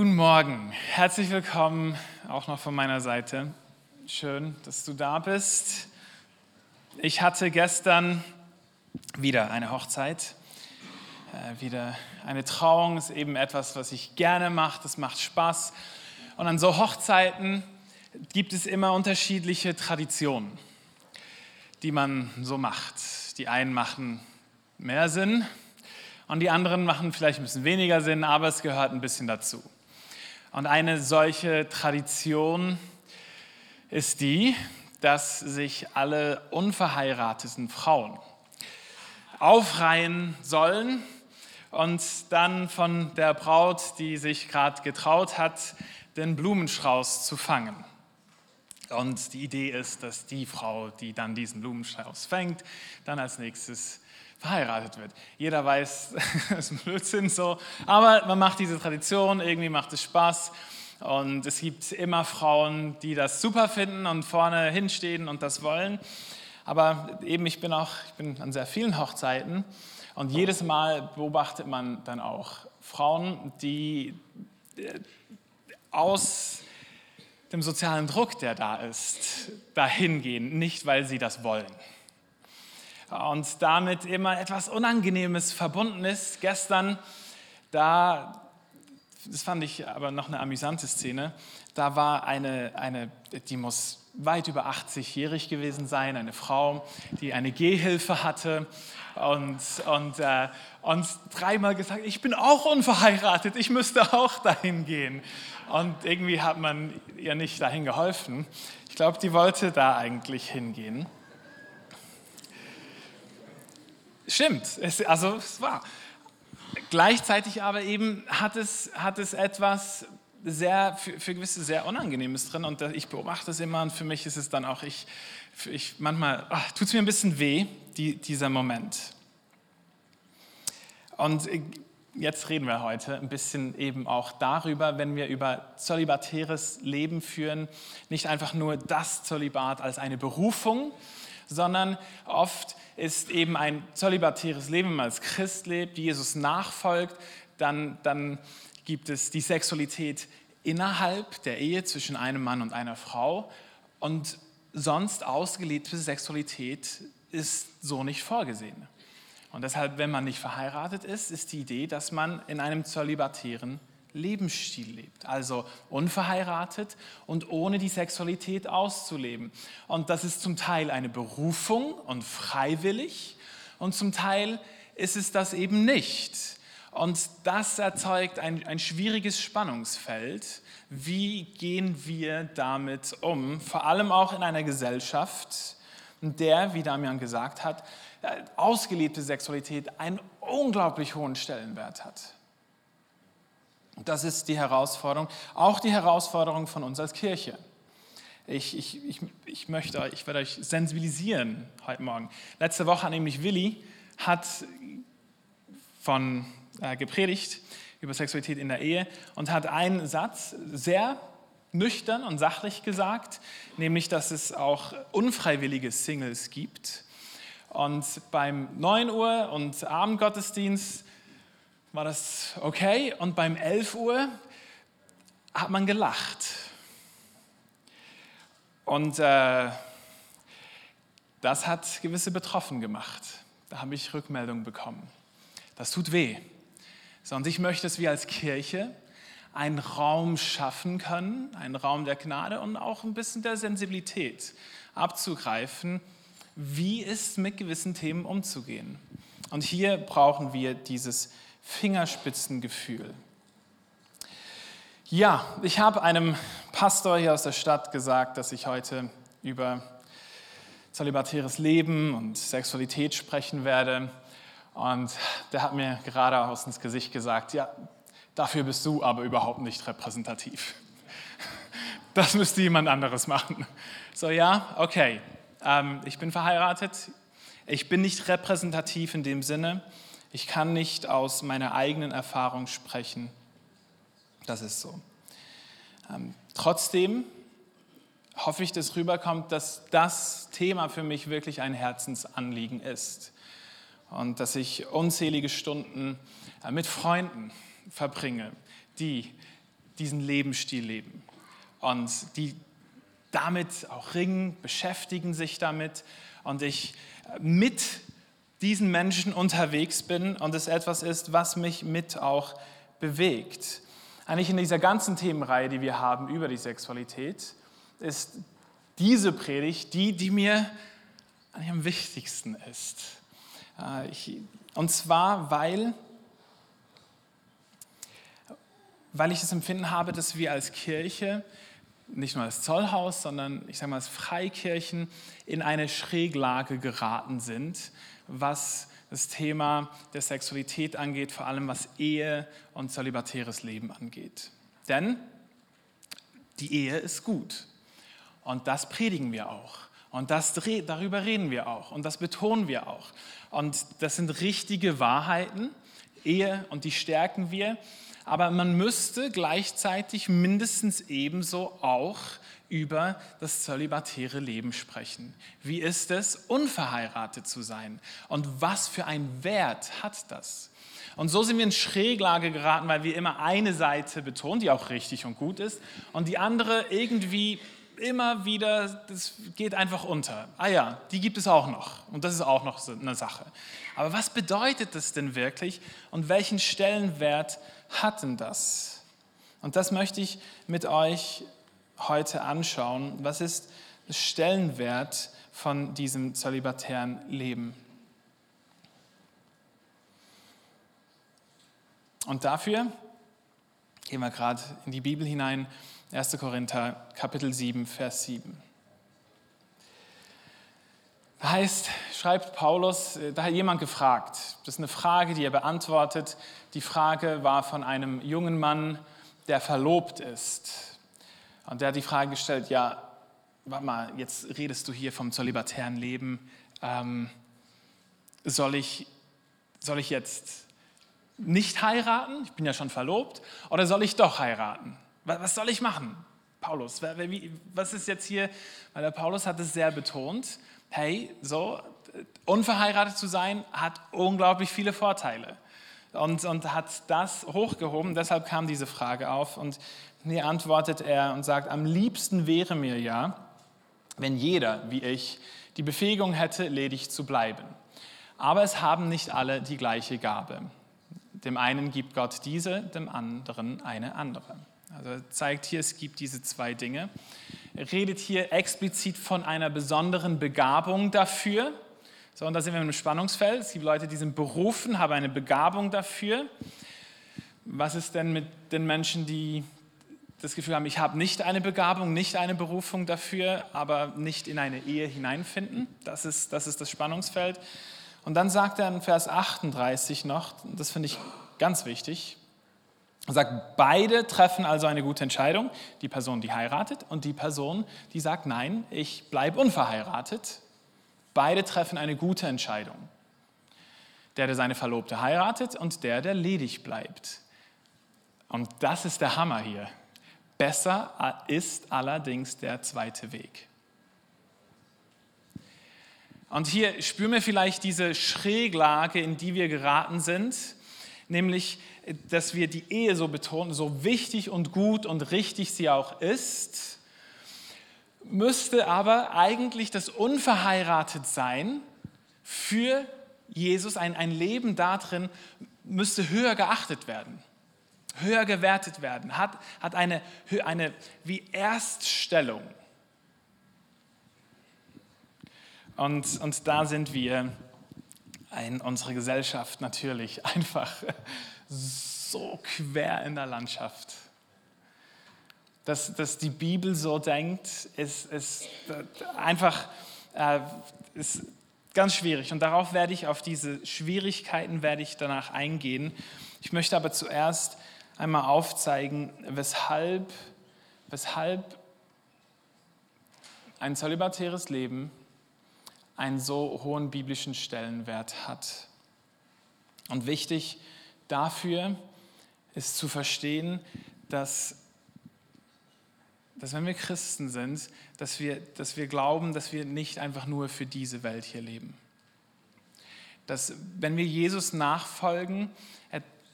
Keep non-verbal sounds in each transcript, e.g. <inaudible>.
Guten Morgen, herzlich willkommen auch noch von meiner Seite. Schön, dass du da bist. Ich hatte gestern wieder eine Hochzeit, äh, wieder eine Trauung, ist eben etwas, was ich gerne mache, das macht Spaß. Und an so Hochzeiten gibt es immer unterschiedliche Traditionen, die man so macht. Die einen machen mehr Sinn und die anderen machen vielleicht ein bisschen weniger Sinn, aber es gehört ein bisschen dazu. Und eine solche Tradition ist die, dass sich alle unverheirateten Frauen aufreihen sollen und dann von der Braut, die sich gerade getraut hat, den Blumenstrauß zu fangen. Und die Idee ist, dass die Frau, die dann diesen Blumenstrauß fängt, dann als nächstes verheiratet wird. Jeder weiß, <laughs> das ist Blödsinn so, aber man macht diese Tradition, irgendwie macht es Spaß. Und es gibt immer Frauen, die das super finden und vorne hinstehen und das wollen. Aber eben, ich bin auch, ich bin an sehr vielen Hochzeiten und jedes Mal beobachtet man dann auch Frauen, die äh, aus dem sozialen Druck, der da ist, dahin gehen, nicht weil sie das wollen und damit immer etwas Unangenehmes verbunden ist. Gestern, da, das fand ich aber noch eine amüsante Szene, da war eine, eine die muss weit über 80-jährig gewesen sein, eine Frau, die eine Gehhilfe hatte und, und, äh, und dreimal gesagt, ich bin auch unverheiratet, ich müsste auch dahin gehen. Und irgendwie hat man ihr nicht dahin geholfen. Ich glaube, die wollte da eigentlich hingehen. Stimmt, es, also es war. Gleichzeitig aber eben hat es, hat es etwas sehr, für, für gewisse sehr Unangenehmes drin und ich beobachte es immer und für mich ist es dann auch, ich, ich manchmal tut es mir ein bisschen weh, die, dieser Moment. Und jetzt reden wir heute ein bisschen eben auch darüber, wenn wir über zölibatäres Leben führen, nicht einfach nur das Zölibat als eine Berufung, sondern oft ist eben ein zölibatäres Leben, wenn man als Christ lebt, Jesus nachfolgt, dann, dann gibt es die Sexualität innerhalb der Ehe zwischen einem Mann und einer Frau und sonst ausgelebte Sexualität ist so nicht vorgesehen. Und deshalb, wenn man nicht verheiratet ist, ist die Idee, dass man in einem zölibatären Lebensstil lebt. Also unverheiratet und ohne die Sexualität auszuleben. Und das ist zum Teil eine Berufung und freiwillig und zum Teil ist es das eben nicht. Und das erzeugt ein, ein schwieriges Spannungsfeld. Wie gehen wir damit um? Vor allem auch in einer Gesellschaft, in der, wie Damian gesagt hat, ausgelebte Sexualität einen unglaublich hohen Stellenwert hat. Das ist die Herausforderung, auch die Herausforderung von uns als Kirche. Ich, ich, ich, ich möchte, ich werde euch sensibilisieren heute Morgen. Letzte Woche nämlich Willi hat von äh, gepredigt über Sexualität in der Ehe und hat einen Satz sehr nüchtern und sachlich gesagt, nämlich, dass es auch unfreiwillige Singles gibt. Und beim 9 Uhr und Abendgottesdienst war das okay und beim 11 Uhr hat man gelacht. Und äh, das hat gewisse betroffen gemacht. Da habe ich Rückmeldungen bekommen. Das tut weh. So, ich möchte, dass wir als Kirche einen Raum schaffen können, einen Raum der Gnade und auch ein bisschen der Sensibilität abzugreifen, wie ist mit gewissen Themen umzugehen. Und hier brauchen wir dieses Fingerspitzengefühl. Ja, ich habe einem Pastor hier aus der Stadt gesagt, dass ich heute über zölibatäres Leben und Sexualität sprechen werde. Und der hat mir geradeaus ins Gesicht gesagt, ja, dafür bist du aber überhaupt nicht repräsentativ. <laughs> Das müsste jemand anderes machen. So, ja, okay, ähm, ich bin verheiratet, ich bin nicht repräsentativ in dem Sinne, ich kann nicht aus meiner eigenen Erfahrung sprechen. Das ist so. Ähm, trotzdem hoffe ich, dass rüberkommt, dass das Thema für mich wirklich ein Herzensanliegen ist und dass ich unzählige Stunden äh, mit Freunden verbringe, die diesen Lebensstil leben. Und die damit auch ringen, beschäftigen sich damit. Und ich mit diesen Menschen unterwegs bin und es etwas ist, was mich mit auch bewegt. Eigentlich in dieser ganzen Themenreihe, die wir haben über die Sexualität, ist diese Predigt die, die mir am wichtigsten ist. Äh, und zwar, weil, weil ich das Empfinden habe, dass wir als Kirche, nicht nur als Zollhaus, sondern ich sage mal als Freikirchen, in eine Schräglage geraten sind, was das Thema der Sexualität angeht, vor allem was Ehe und zölibatäres Leben angeht. Denn die Ehe ist gut und das predigen wir auch und das, darüber reden wir auch und das betonen wir auch. Und das sind richtige Wahrheiten, Ehe und die stärken wir. Aber man müsste gleichzeitig mindestens ebenso auch über das zölibatäre Leben sprechen. Wie ist es, unverheiratet zu sein? Und was für einen Wert hat das? Und so sind wir in Schräglage geraten, weil wir immer eine Seite betonen, die auch richtig und gut ist, und die andere irgendwie immer wieder, das geht einfach unter. Ah ja, die gibt es auch noch. Und das ist auch noch eine Sache. Aber was bedeutet das denn wirklich und welchen Stellenwert hat denn das? Und das möchte ich mit euch heute anschauen. Was ist der Stellenwert von diesem zölibatären Leben? Und dafür gehen wir gerade in die Bibel hinein, 1. Korinther Kapitel 7, Vers 7. Da heißt, schreibt Paulus, da hat jemand gefragt. Das ist eine Frage, die er beantwortet. Die Frage war von einem jungen Mann, der verlobt ist. Und der hat die Frage gestellt, ja, warte mal, jetzt redest du hier vom zölibatären Leben. Ähm, soll, ich, soll ich jetzt nicht heiraten? Ich bin ja schon verlobt. Oder soll ich doch heiraten? Was soll ich machen? Paulus, was ist jetzt hier? Weil der Paulus hat es sehr betont. Hey, so, unverheiratet zu sein hat unglaublich viele Vorteile. Und, und hat das hochgehoben. Deshalb kam diese Frage auf. Und hier antwortet er und sagt, am liebsten wäre mir ja, wenn jeder, wie ich, die Befähigung hätte, ledig zu bleiben. Aber es haben nicht alle die gleiche Gabe. Dem einen gibt Gott diese, dem anderen eine andere. Also zeigt hier, es gibt diese zwei Dinge. Er redet hier explizit von einer besonderen Begabung dafür. So, und da sind wir im Spannungsfeld. Es gibt Leute, die sind berufen, haben eine Begabung dafür. Was ist denn mit den Menschen, die das Gefühl haben, ich habe nicht eine Begabung, nicht eine Berufung dafür, aber nicht in eine Ehe hineinfinden. Das ist das, ist das Spannungsfeld. Und dann sagt er in Vers 38 noch, das finde ich ganz wichtig, er sagt, beide treffen also eine gute Entscheidung, die Person, die heiratet und die Person, die sagt, nein, ich bleibe unverheiratet. Beide treffen eine gute Entscheidung. Der, der seine Verlobte heiratet und der, der ledig bleibt. Und das ist der Hammer hier. Besser ist allerdings der zweite Weg. Und hier spüren wir vielleicht diese Schräglage, in die wir geraten sind, nämlich, dass wir die Ehe so betonen, so wichtig und gut und richtig sie auch ist, müsste aber eigentlich das Unverheiratetsein für Jesus, ein, ein Leben darin, müsste höher geachtet werden höher gewertet werden, hat, hat eine, eine wie Erststellung. Und, und da sind wir in unserer Gesellschaft natürlich <laughs> einfach so quer in der Landschaft. Dass, dass die Bibel so denkt, ist, ist einfach äh, ist ganz schwierig. Und darauf werde ich, auf diese Schwierigkeiten werde ich danach eingehen. Ich möchte aber zuerst einmal aufzeigen, weshalb, weshalb ein zölibatäres Leben einen so hohen biblischen Stellenwert hat. Und wichtig dafür ist zu verstehen, dass, dass wenn wir Christen sind, dass wir, dass wir glauben, dass wir nicht einfach nur für diese Welt hier leben. Dass wenn wir Jesus nachfolgen,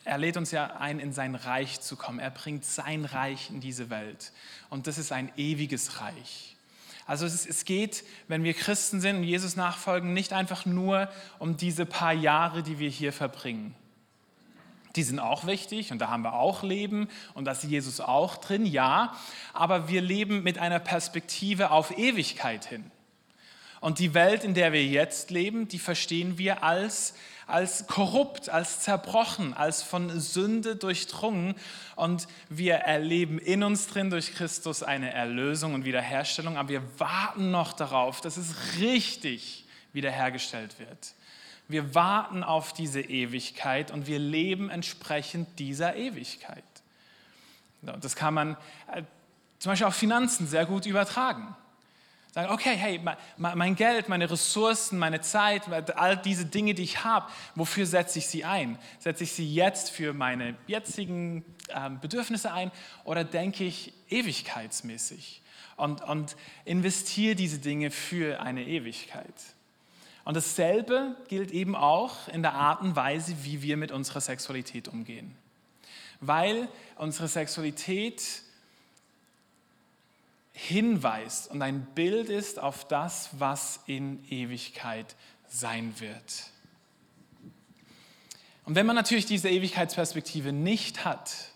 er lädt uns ja ein, in sein Reich zu kommen. Er bringt sein Reich in diese Welt. Und das ist ein ewiges Reich. Also es, es geht, wenn wir Christen sind und Jesus nachfolgen, nicht einfach nur um diese paar Jahre, die wir hier verbringen. Die sind auch wichtig und da haben wir auch Leben und da ist Jesus auch drin, ja. Aber wir leben mit einer Perspektive auf Ewigkeit hin. Und die Welt, in der wir jetzt leben, die verstehen wir als als korrupt, als zerbrochen, als von Sünde durchdrungen. Und wir erleben in uns drin durch Christus eine Erlösung und Wiederherstellung, aber wir warten noch darauf, dass es richtig wiederhergestellt wird. Wir warten auf diese Ewigkeit und wir leben entsprechend dieser Ewigkeit. Das kann man äh, zum Beispiel auf Finanzen sehr gut übertragen. Sagen, okay, hey, mein Geld, meine Ressourcen, meine Zeit, all diese Dinge, die ich habe, wofür setze ich sie ein? Setze ich sie jetzt für meine jetzigen ähm, Bedürfnisse ein oder denke ich ewigkeitsmäßig und, und investiere diese Dinge für eine Ewigkeit? Und dasselbe gilt eben auch in der Art und Weise, wie wir mit unserer Sexualität umgehen. Weil unsere Sexualität hinweist und ein Bild ist auf das, was in Ewigkeit sein wird. Und wenn man natürlich diese Ewigkeitsperspektive nicht hat,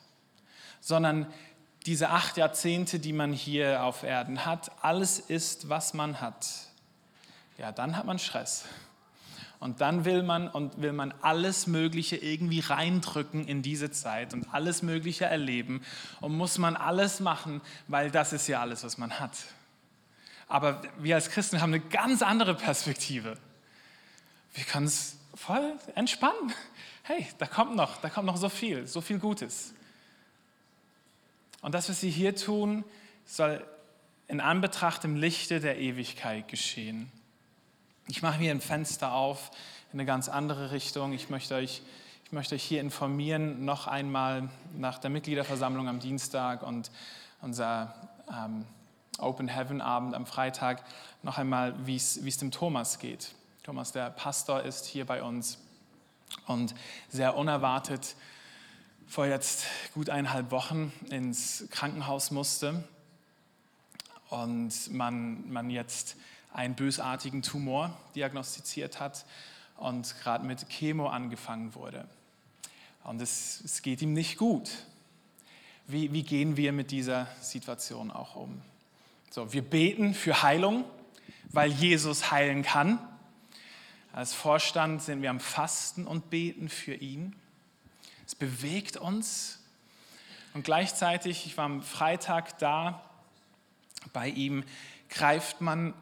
sondern diese acht Jahrzehnte, die man hier auf Erden hat, alles ist, was man hat, ja, dann hat man Stress. Und dann will man und will man alles Mögliche irgendwie reindrücken in diese Zeit und alles Mögliche erleben und muss man alles machen, weil das ist ja alles, was man hat. Aber wir als Christen haben eine ganz andere Perspektive. Wir können es voll entspannen. Hey, da kommt noch, da kommt noch so viel, so viel Gutes. Und das, was Sie hier tun, soll in Anbetracht im Lichte der Ewigkeit geschehen. Ich mache mir ein Fenster auf in eine ganz andere Richtung. Ich möchte euch, ich möchte euch hier informieren, noch einmal nach der Mitgliederversammlung am Dienstag und unser ähm, Open Heaven Abend am Freitag, noch einmal, wie es dem Thomas geht. Thomas, der Pastor, ist hier bei uns und sehr unerwartet vor jetzt gut eineinhalb Wochen ins Krankenhaus musste und man, man jetzt einen bösartigen Tumor diagnostiziert hat und gerade mit Chemo angefangen wurde. Und es, es geht ihm nicht gut. Wie, wie gehen wir mit dieser Situation auch um? So, wir beten für Heilung, weil Jesus heilen kann. Als Vorstand sind wir am Fasten und beten für ihn. Es bewegt uns. Und gleichzeitig, ich war am Freitag da, bei ihm greift man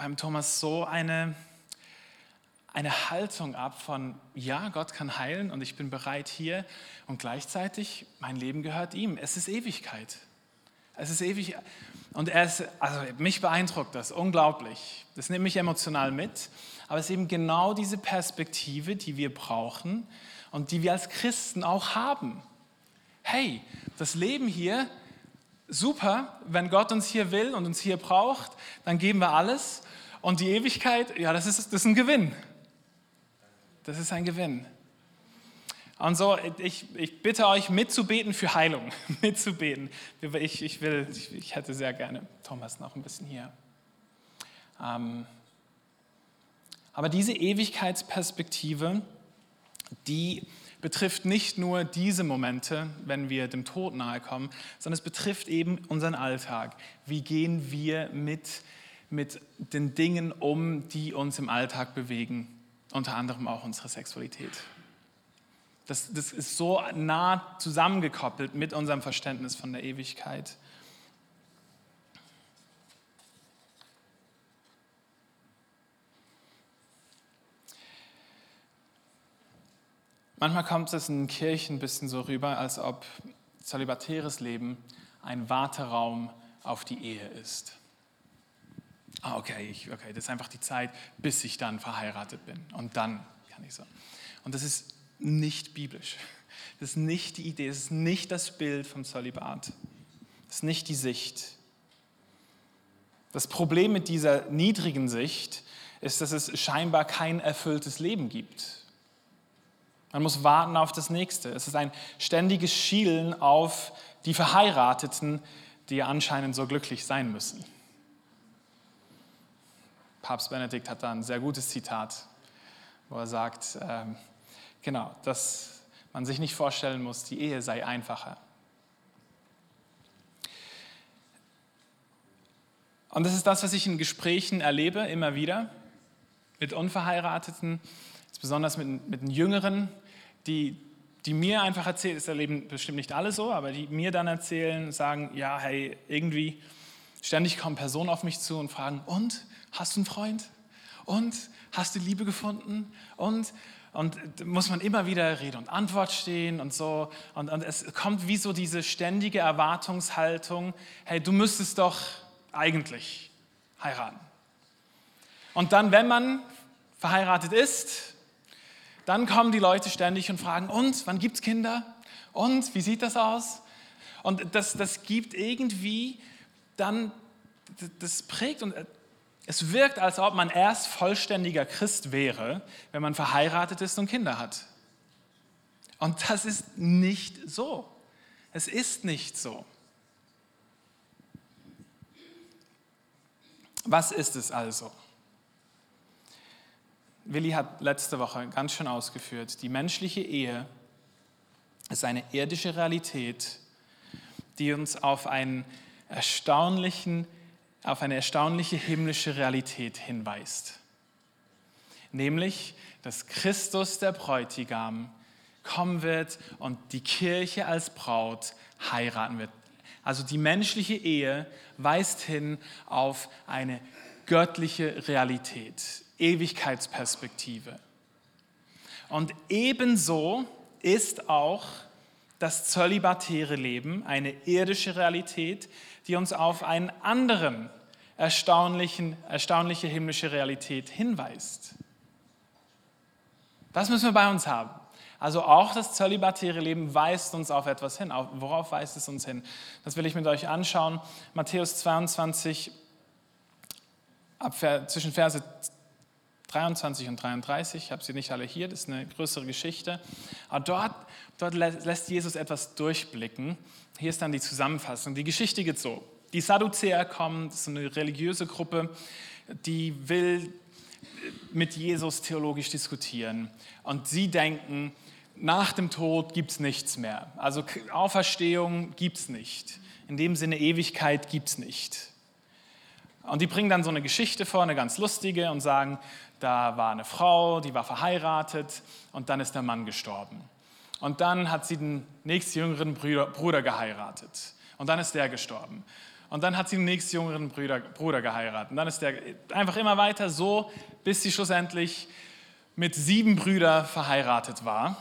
beim Thomas so eine, eine Haltung ab von, ja, Gott kann heilen und ich bin bereit hier und gleichzeitig, mein Leben gehört ihm. Es ist Ewigkeit. Es ist ewig. Und er ist, also mich beeindruckt das unglaublich. Das nimmt mich emotional mit. Aber es ist eben genau diese Perspektive, die wir brauchen und die wir als Christen auch haben. Hey, das Leben hier, super, wenn Gott uns hier will und uns hier braucht, dann geben wir alles. Und die Ewigkeit, ja, das ist, das ist ein Gewinn. Das ist ein Gewinn. Und so, ich, ich bitte euch mitzubeten für Heilung, <laughs> mitzubeten. Ich, ich, will, ich hätte sehr gerne Thomas noch ein bisschen hier. Ähm, aber diese Ewigkeitsperspektive, die betrifft nicht nur diese Momente, wenn wir dem Tod nahe kommen, sondern es betrifft eben unseren Alltag. Wie gehen wir mit mit den Dingen um, die uns im Alltag bewegen, unter anderem auch unsere Sexualität. Das, das ist so nah zusammengekoppelt mit unserem Verständnis von der Ewigkeit. Manchmal kommt es in Kirchen ein bisschen so rüber, als ob zölibatäres Leben ein Warteraum auf die Ehe ist. Ah, okay, ich, okay, das ist einfach die Zeit, bis ich dann verheiratet bin. Und dann kann ich so. Und das ist nicht biblisch. Das ist nicht die Idee, das ist nicht das Bild vom Zölibat. Das ist nicht die Sicht. Das Problem mit dieser niedrigen Sicht ist, dass es scheinbar kein erfülltes Leben gibt. Man muss warten auf das nächste. Es ist ein ständiges Schielen auf die Verheirateten, die anscheinend so glücklich sein müssen. Papst Benedikt hat da ein sehr gutes Zitat, wo er sagt, äh, genau, dass man sich nicht vorstellen muss, die Ehe sei einfacher. Und das ist das, was ich in Gesprächen erlebe, immer wieder, mit Unverheirateten, besonders mit, mit den Jüngeren, die, die mir einfach erzählen, das erleben bestimmt nicht alle so, aber die mir dann erzählen, sagen, ja, hey, irgendwie ständig kommen Personen auf mich zu und fragen, und, hast du einen Freund? Und, hast du Liebe gefunden? Und, und muss man immer wieder Rede und Antwort stehen und so. Und, und es kommt wie so diese ständige Erwartungshaltung, hey, du müsstest doch eigentlich heiraten. Und dann, wenn man verheiratet ist, dann kommen die Leute ständig und fragen, und wann gibt es Kinder? Und wie sieht das aus? Und das, das gibt irgendwie dann, das prägt und es wirkt, als ob man erst vollständiger Christ wäre, wenn man verheiratet ist und Kinder hat. Und das ist nicht so. Es ist nicht so. Was ist es also? Willi hat letzte Woche ganz schön ausgeführt, die menschliche Ehe ist eine irdische Realität, die uns auf, einen erstaunlichen, auf eine erstaunliche himmlische Realität hinweist. Nämlich, dass Christus, der Bräutigam, kommen wird und die Kirche als Braut heiraten wird. Also die menschliche Ehe weist hin auf eine göttliche Realität, Ewigkeitsperspektive. Und ebenso ist auch das zölibatäre Leben eine irdische Realität, die uns auf einen anderen erstaunlichen, erstaunliche himmlische Realität hinweist. Das müssen wir bei uns haben. Also auch das zölibatäre Leben weist uns auf etwas hin. Worauf weist es uns hin? Das will ich mit euch anschauen. Matthäus 22, ab, zwischen Verse 23 und 33, ich habe sie nicht alle hier, das ist eine größere Geschichte. Aber dort, dort lässt Jesus etwas durchblicken. Hier ist dann die Zusammenfassung. Die Geschichte geht so. Die Sadduzäer kommen, das ist eine religiöse Gruppe, die will mit Jesus theologisch diskutieren. Und sie denken, nach dem Tod gibt es nichts mehr. Also Auferstehung gibt es nicht. In dem Sinne Ewigkeit gibt es nicht. Und die bringen dann so eine Geschichte vor, eine ganz lustige, und sagen, da war eine Frau, die war verheiratet und dann ist der Mann gestorben. Und dann hat sie den nächstjüngeren Bruder, Bruder geheiratet und dann ist der gestorben. Und dann hat sie den nächstjüngeren Bruder, Bruder geheiratet und dann ist der einfach immer weiter so, bis sie schlussendlich mit sieben Brüdern verheiratet war.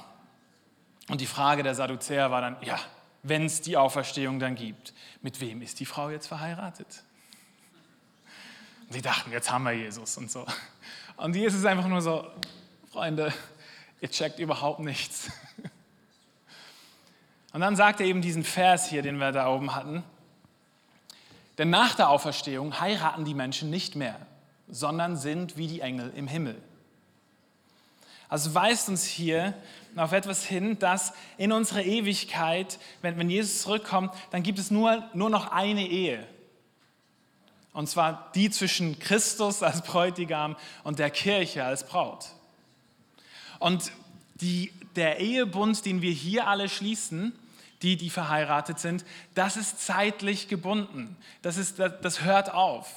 Und die Frage der Sadduzäer war dann, ja, wenn es die Auferstehung dann gibt, mit wem ist die Frau jetzt verheiratet? Und sie dachten, jetzt haben wir Jesus und so. Und Jesus ist einfach nur so, Freunde, ihr checkt überhaupt nichts. Und dann sagt er eben diesen Vers hier, den wir da oben hatten. Denn nach der Auferstehung heiraten die Menschen nicht mehr, sondern sind wie die Engel im Himmel. Also weist uns hier auf etwas hin, dass in unserer Ewigkeit, wenn, wenn Jesus zurückkommt, dann gibt es nur, nur noch eine Ehe. Und zwar die zwischen Christus als Bräutigam und der Kirche als Braut. Und die, der Ehebund, den wir hier alle schließen, die, die verheiratet sind, das ist zeitlich gebunden. Das, ist, das, das hört auf.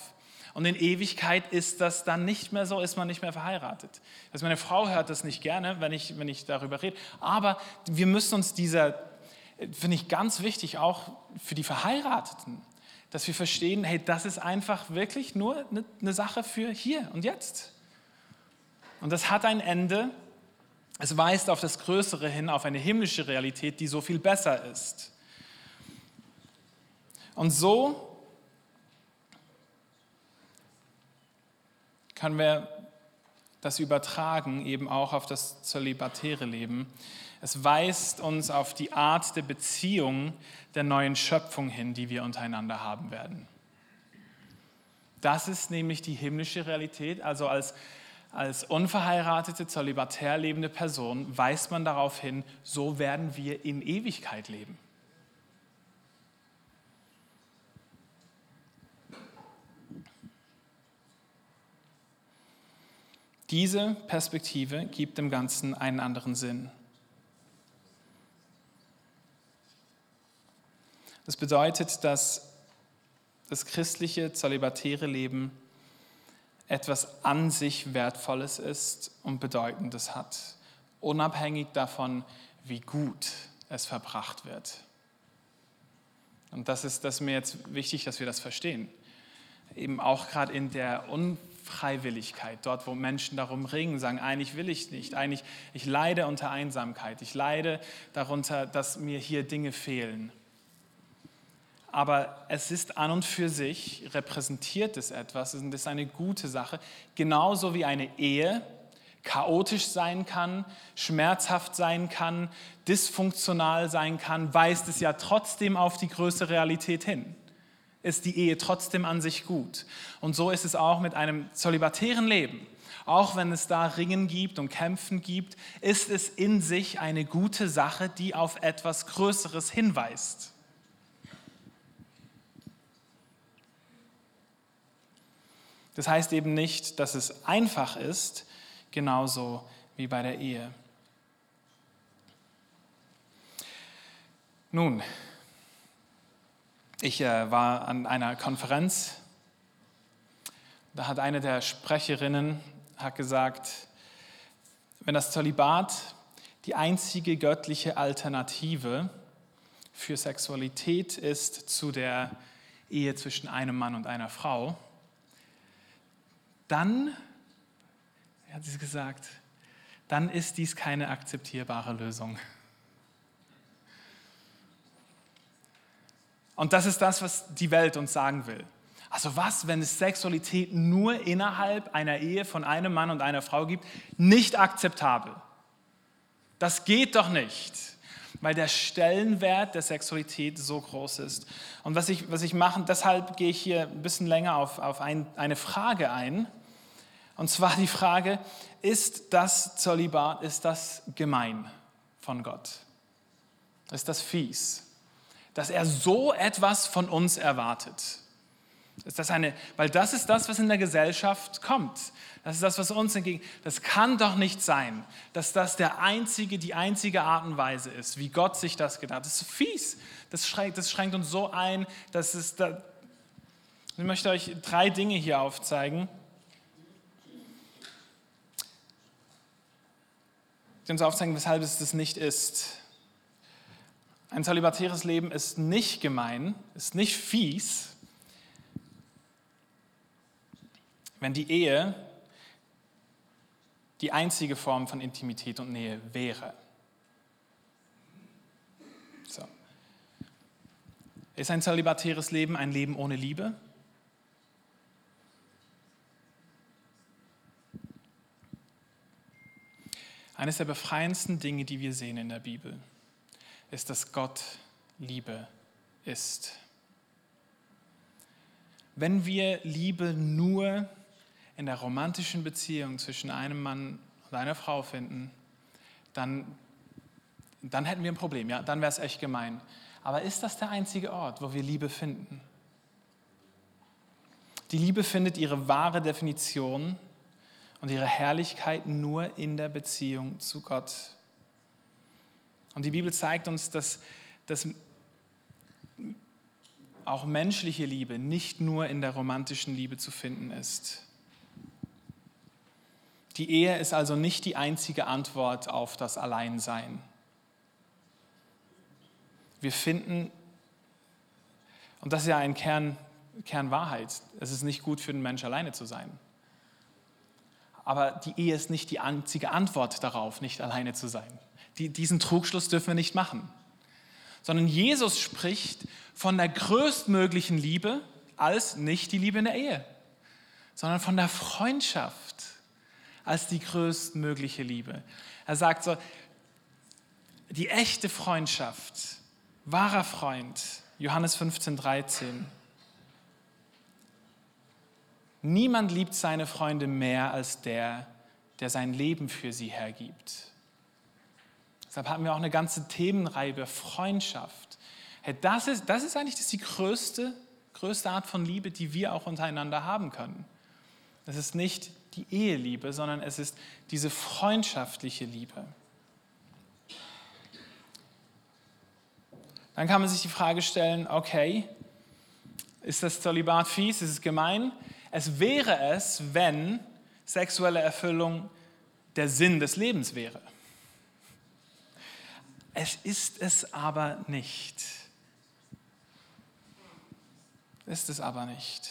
Und in Ewigkeit ist das dann nicht mehr so, ist man nicht mehr verheiratet. Also meine Frau hört das nicht gerne, wenn ich, wenn ich darüber rede. Aber wir müssen uns dieser, finde ich ganz wichtig, auch für die Verheirateten, dass wir verstehen, hey, das ist einfach wirklich nur eine, Sache für hier und jetzt. Und das hat ein Ende. Es weist auf das Größere hin, auf eine himmlische Realität, die so viel besser ist. Und so können wir das übertragen eben auch auf das zölibatäre Leben. Es weist uns auf die Art der Beziehung der neuen Schöpfung hin, die wir untereinander haben werden. Das ist nämlich die himmlische Realität. Also als, als unverheiratete, zölibatär lebende Person weist man darauf hin, so werden wir in Ewigkeit leben. Diese Perspektive gibt dem Ganzen einen anderen Sinn. Das bedeutet, dass das christliche, zölibatäre Leben etwas an sich Wertvolles ist und Bedeutendes hat, unabhängig davon, wie gut es verbracht wird. Und das ist, das ist mir jetzt wichtig, dass wir das verstehen. Eben auch gerade in der Unfreiwilligkeit, dort wo Menschen darum ringen, sagen, eigentlich will ich nicht, eigentlich, ich leide unter Einsamkeit, ich leide darunter, dass mir hier Dinge fehlen aber es ist an und für sich, repräsentiert es etwas und ist eine gute Sache, genauso wie eine Ehe chaotisch sein kann, schmerzhaft sein kann, dysfunktional sein kann, weist es ja trotzdem auf die größere Realität hin. Ist die Ehe trotzdem an sich gut? Und so ist es auch mit einem zölibatären Leben. Auch wenn es da Ringen gibt und Kämpfen gibt, ist es in sich eine gute Sache, die auf etwas Größeres hinweist. Das heißt eben nicht, dass es einfach ist, genauso wie bei der Ehe. Nun, ich äh, war an einer Konferenz, da hat eine der Sprecherinnen hat gesagt, wenn das Zölibat die einzige göttliche Alternative für Sexualität ist zu der Ehe zwischen einem Mann und einer Frau, dann, hat sie gesagt, dann ist dies keine akzeptierbare Lösung. Und das ist das, was die Welt uns sagen will. Also was, wenn es Sexualität nur innerhalb einer Ehe von einem Mann und einer Frau gibt? Nicht akzeptabel. Das geht doch nicht, weil der Stellenwert der Sexualität so groß ist. Und was ich, was ich mache, deshalb gehe ich hier ein bisschen länger auf, auf ein, eine Frage ein. Und zwar die Frage, ist das Zölibat, ist das gemein von Gott? Ist das fies? Dass er so etwas von uns erwartet? Ist das eine, weil das ist das, was in der Gesellschaft kommt. Das ist das, was uns entgegen. Das kann doch nicht sein, dass das der einzige, die einzige Art und Weise ist, wie Gott sich das gedacht hat. Das ist fies. Das schränkt, das schränkt uns so ein, dass es da. Ich möchte euch drei Dinge hier aufzeigen, die uns aufzeigen, weshalb es das nicht ist. Ein zölibatäres Leben ist nicht gemein, ist nicht fies, wenn die Ehe die einzige Form von Intimität und Nähe wäre. So. Ist ein zölibatäres Leben ein Leben ohne Liebe? Eines der befreiendsten Dinge, die wir sehen in der Bibel, ist, dass Gott Liebe ist. Wenn wir Liebe nur in der romantischen Beziehung zwischen einem Mann und einer Frau finden, dann, dann hätten wir ein Problem, ja, dann wäre es echt gemein. Aber ist das der einzige Ort, wo wir Liebe finden? Die Liebe findet ihre wahre Definition und ihre Herrlichkeit nur in der Beziehung zu Gott. Und die Bibel zeigt uns, dass, dass auch menschliche Liebe nicht nur in der romantischen Liebe zu finden ist. Die Ehe ist also nicht die einzige Antwort auf das Alleinsein. Wir finden, und das ist ja ein Kern, Kernwahrheit, es ist nicht gut für den Mensch alleine zu sein. Aber die Ehe ist nicht die einzige Antwort darauf, nicht alleine zu sein. Die, diesen Trugschluss dürfen wir nicht machen. Sondern Jesus spricht von der größtmöglichen Liebe als nicht die Liebe in der Ehe, sondern von der Freundschaft als die größtmögliche Liebe. Er sagt so, die echte Freundschaft, wahrer Freund, Johannes 15, 13, Niemand liebt seine Freunde mehr als der, der sein Leben für sie hergibt. Deshalb haben wir auch eine ganze Themenreihe über Freundschaft. Hey, das, ist, das ist eigentlich das die größte, größte Art von Liebe, die wir auch untereinander haben können. Es ist nicht die Eheliebe, sondern es ist diese freundschaftliche Liebe. Dann kann man sich die Frage stellen, okay, ist das Zölibat fies, ist es gemein? Es wäre es, wenn sexuelle Erfüllung der Sinn des Lebens wäre. Es ist es aber nicht. Ist es aber nicht.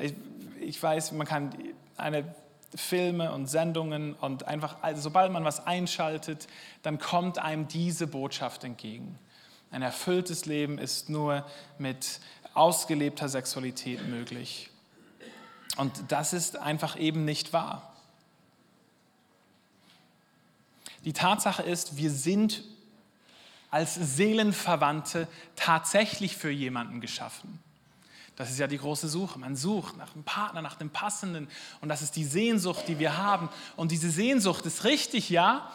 Ich, ich weiß, man kann eine Filme und Sendungen und einfach, also sobald man was einschaltet, dann kommt einem diese Botschaft entgegen. Ein erfülltes Leben ist nur mit ausgelebter Sexualität möglich. Und das ist einfach eben nicht wahr. Die Tatsache ist, wir sind als Seelenverwandte tatsächlich für jemanden geschaffen. Das ist ja die große Suche. Man sucht nach einem Partner, nach dem Passenden. Und das ist die Sehnsucht, die wir haben. Und diese Sehnsucht ist richtig, ja.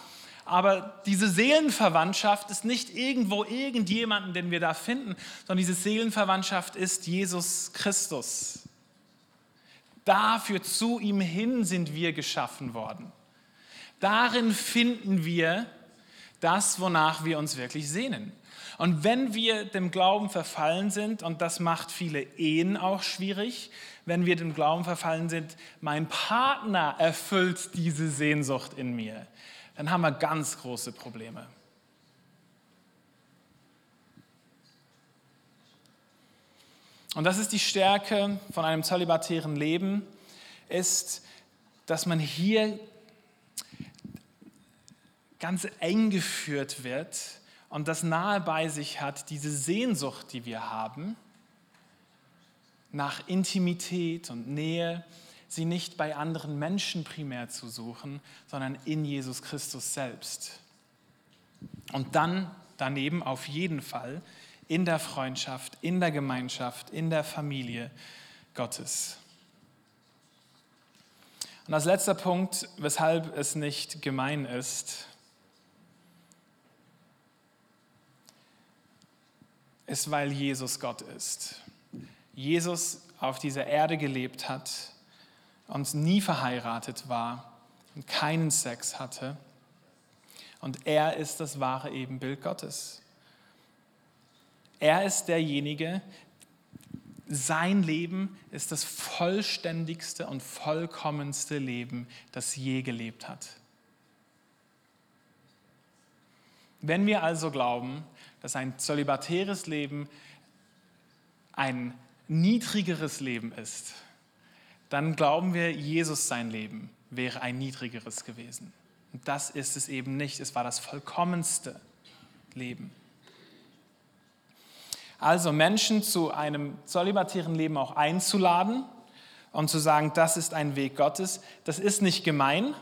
Aber diese Seelenverwandtschaft ist nicht irgendwo irgendjemanden, den wir da finden, sondern diese Seelenverwandtschaft ist Jesus Christus. Dafür zu ihm hin sind wir geschaffen worden. Darin finden wir das, wonach wir uns wirklich sehnen. Und wenn wir dem Glauben verfallen sind, und das macht viele Ehen auch schwierig, wenn wir dem Glauben verfallen sind, mein Partner erfüllt diese Sehnsucht in mir, dann haben wir ganz große Probleme. Und das ist die Stärke von einem zölibatären Leben, ist, dass man hier ganz eng geführt wird und das nahe bei sich hat, diese Sehnsucht, die wir haben, nach Intimität und Nähe, sie nicht bei anderen Menschen primär zu suchen, sondern in Jesus Christus selbst. Und dann daneben auf jeden Fall in der Freundschaft, in der Gemeinschaft, in der Familie Gottes. Und als letzter Punkt, weshalb es nicht gemein ist, ist, weil Jesus Gott ist. Jesus auf dieser Erde gelebt hat und nie verheiratet war und keinen Sex hatte. Und er ist das wahre Ebenbild Gottes. Er ist derjenige, sein Leben ist das vollständigste und vollkommenste Leben, das je gelebt hat. Wenn wir also glauben, dass ein zölibatäres Leben ein niedrigeres Leben ist, dann glauben wir, Jesus sein Leben wäre ein niedrigeres gewesen. Und das ist es eben nicht. Es war das vollkommenste Leben. Also Menschen zu einem zölibatären Leben auch einzuladen und zu sagen, das ist ein Weg Gottes, das ist nicht gemein,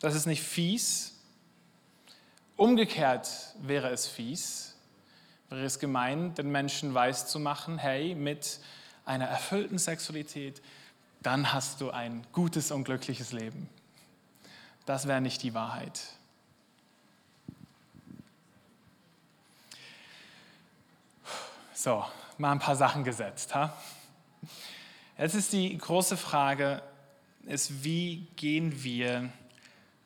das ist nicht fies. Umgekehrt wäre es fies, wäre es gemein, den Menschen weiszumachen, hey, mit einer erfüllten Sexualität, dann hast du ein gutes und glückliches Leben. Das wäre nicht die Wahrheit. So, mal ein paar Sachen gesetzt. Ha? Jetzt ist die große Frage, ist, wie gehen wir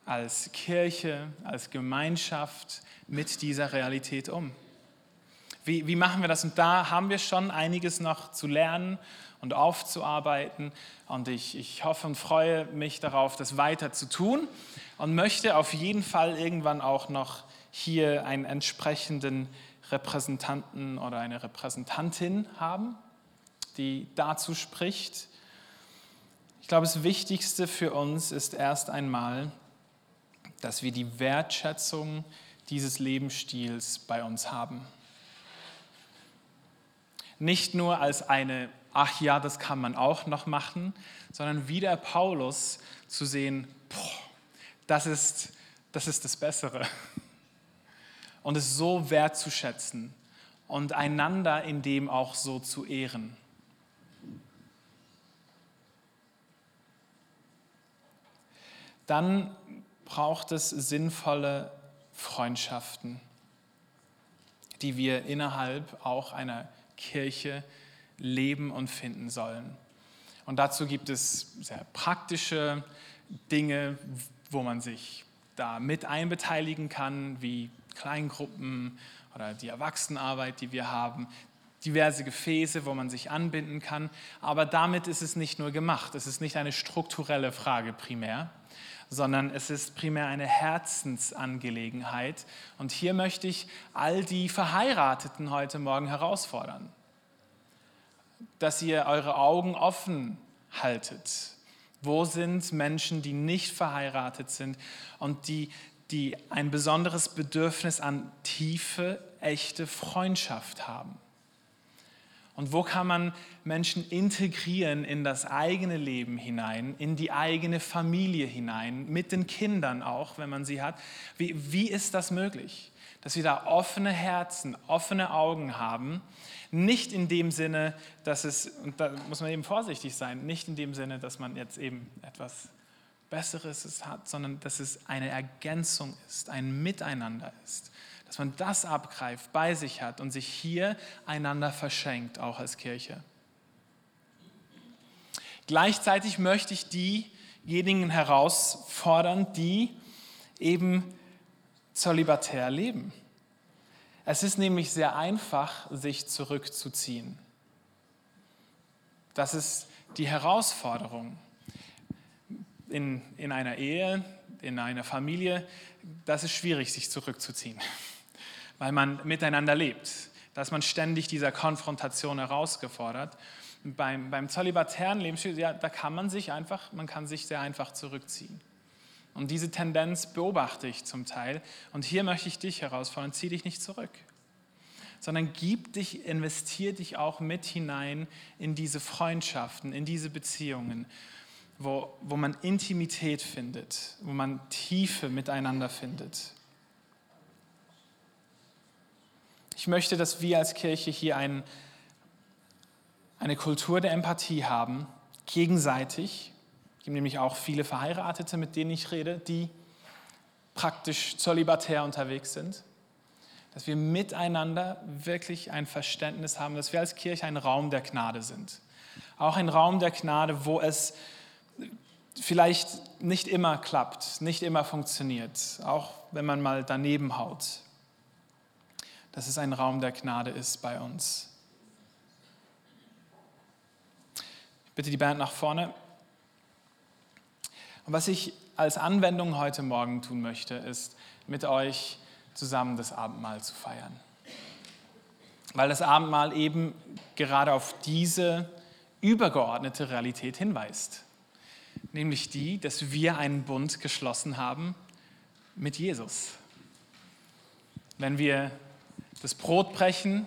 als Kirche, als Gemeinschaft mit dieser Realität um? Wie, wie machen wir das? Und da haben wir schon einiges noch zu lernen und aufzuarbeiten. Und ich, ich hoffe und freue mich darauf, das weiter zu tun und möchte auf jeden Fall irgendwann auch noch hier einen entsprechenden Repräsentanten oder eine Repräsentantin haben, die dazu spricht. Ich glaube, das Wichtigste für uns ist erst einmal, dass wir die Wertschätzung dieses Lebensstils bei uns haben. Nicht nur als eine, ach ja, das kann man auch noch machen, sondern wie der Paulus zu sehen, boah, das, ist, das ist das Bessere und es so wertzuschätzen und einander in dem auch so zu ehren. dann braucht es sinnvolle Freundschaften, die wir innerhalb auch einer Kirche leben und finden sollen. Und dazu gibt es sehr praktische Dinge, wo man sich da mit einbeteiligen kann, wie Kleingruppen oder die Erwachsenenarbeit, die wir haben, diverse Gefäße, wo man sich anbinden kann. Aber damit ist es nicht nur gemacht. Es ist nicht eine strukturelle Frage primär, sondern es ist primär eine Herzensangelegenheit. Und hier möchte ich all die Verheirateten heute Morgen herausfordern, dass ihr eure Augen offen haltet. Wo sind Menschen, die nicht verheiratet sind und die, die ein besonderes Bedürfnis an tiefe, echte Freundschaft haben? Und wo kann man Menschen integrieren in das eigene Leben hinein, in die eigene Familie hinein, mit den Kindern auch, wenn man sie hat? Wie, wie ist das möglich? Dass wir da offene Herzen, offene Augen haben, nicht in dem Sinne, dass es, und da muss man eben vorsichtig sein, nicht in dem Sinne, dass man jetzt eben etwas Besseres hat, sondern dass es eine Ergänzung ist, ein Miteinander ist dass man das abgreift, bei sich hat und sich hier einander verschenkt, auch als Kirche. Gleichzeitig möchte ich diejenigen herausfordern, die eben zölibatär leben. Es ist nämlich sehr einfach, sich zurückzuziehen. Das ist die Herausforderung in, in einer Ehe, in einer Familie. Das ist schwierig, sich zurückzuziehen <laughs> weil man miteinander lebt. Da ist man ständig dieser Konfrontation herausgefordert. Beim, beim zölibatären Lebensstil, ja, da kann man sich einfach, man kann sich sehr einfach zurückziehen. Und diese Tendenz beobachte ich zum Teil. Und hier möchte ich dich herausfordern, zieh dich nicht zurück, sondern gib dich, investier dich auch mit hinein in diese Freundschaften, in diese Beziehungen, wo, wo man Intimität findet, wo man Tiefe miteinander findet. Ich möchte, dass wir als Kirche hier ein, eine Kultur der Empathie haben, gegenseitig. Es gibt nämlich auch viele Verheiratete, mit denen ich rede, die praktisch zölibatär unterwegs sind. Dass wir miteinander wirklich ein Verständnis haben, dass wir als Kirche ein Raum der Gnade sind. Auch ein Raum der Gnade, wo es vielleicht nicht immer klappt, nicht immer funktioniert, auch wenn man mal daneben haut dass es ein Raum der Gnade ist bei uns. Ich bitte die Band nach vorne. Und was ich als Anwendung heute Morgen tun möchte, ist mit euch zusammen das Abendmahl zu feiern. Weil das Abendmahl eben gerade auf diese übergeordnete Realität hinweist. Nämlich die, dass wir einen Bund geschlossen haben mit Jesus. Wenn wir das Brot brechen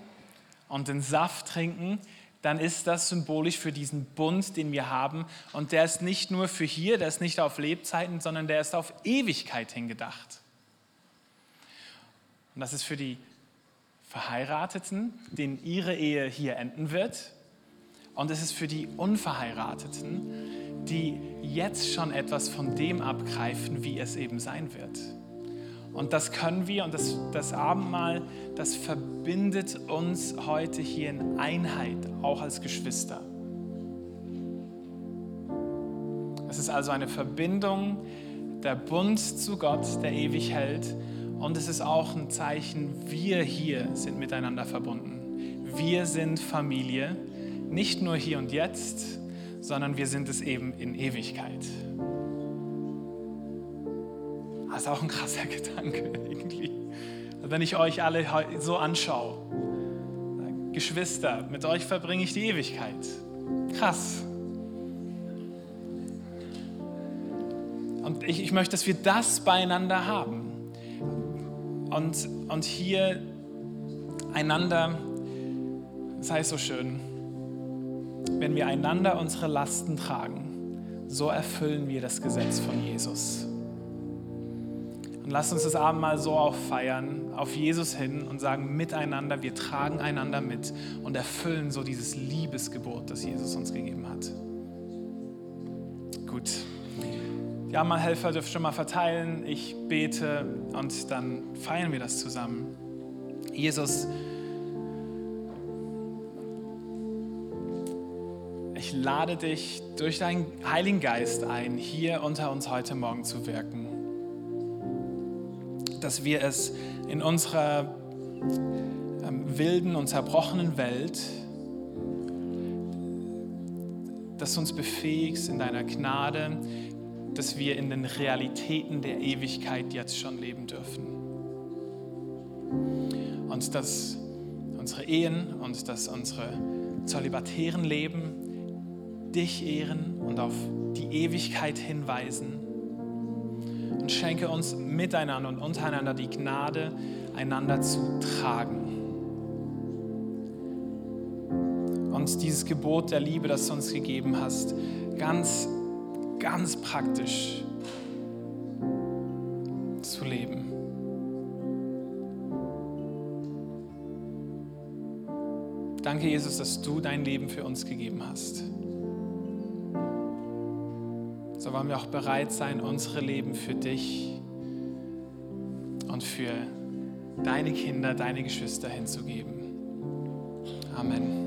und den Saft trinken, dann ist das symbolisch für diesen Bund, den wir haben. Und der ist nicht nur für hier, der ist nicht auf Lebzeiten, sondern der ist auf Ewigkeit hingedacht. Und das ist für die Verheirateten, denen ihre Ehe hier enden wird. Und es ist für die Unverheirateten, die jetzt schon etwas von dem abgreifen, wie es eben sein wird. Und das können wir und das, das Abendmahl, das verbindet uns heute hier in Einheit, auch als Geschwister. Es ist also eine Verbindung, der Bund zu Gott, der ewig hält. Und es ist auch ein Zeichen, wir hier sind miteinander verbunden. Wir sind Familie, nicht nur hier und jetzt, sondern wir sind es eben in Ewigkeit. Das ist auch ein krasser <laughs> Gedanke irgendwie. Wenn ich euch alle so anschaue, Geschwister, mit euch verbringe ich die Ewigkeit. Krass. Und ich, ich möchte, dass wir das beieinander haben. Und, und hier einander, das heißt so schön, wenn wir einander unsere Lasten tragen, so erfüllen wir das Gesetz von Jesus. Und lasst uns das Abendmahl so auch feiern, auf Jesus hin und sagen miteinander, wir tragen einander mit und erfüllen so dieses Liebesgebot, das Jesus uns gegeben hat. Gut. Ja, mal Helfer dürft schon mal verteilen. Ich bete und dann feiern wir das zusammen. Jesus, ich lade dich durch deinen Heiligen Geist ein, hier unter uns heute Morgen zu wirken. Dass wir es in unserer ähm, wilden und zerbrochenen Welt, dass du uns befähigst in deiner Gnade, dass wir in den Realitäten der Ewigkeit jetzt schon leben dürfen. Und dass unsere Ehen und dass unsere zölibatären Leben dich ehren und auf die Ewigkeit hinweisen. Und schenke uns miteinander und untereinander die Gnade, einander zu tragen. Und dieses Gebot der Liebe, das du uns gegeben hast, ganz, ganz praktisch zu leben. Danke, Jesus, dass du dein Leben für uns gegeben hast so wollen wir auch bereit sein, unsere Leben für dich und für deine Kinder, deine Geschwister hinzugeben. Amen.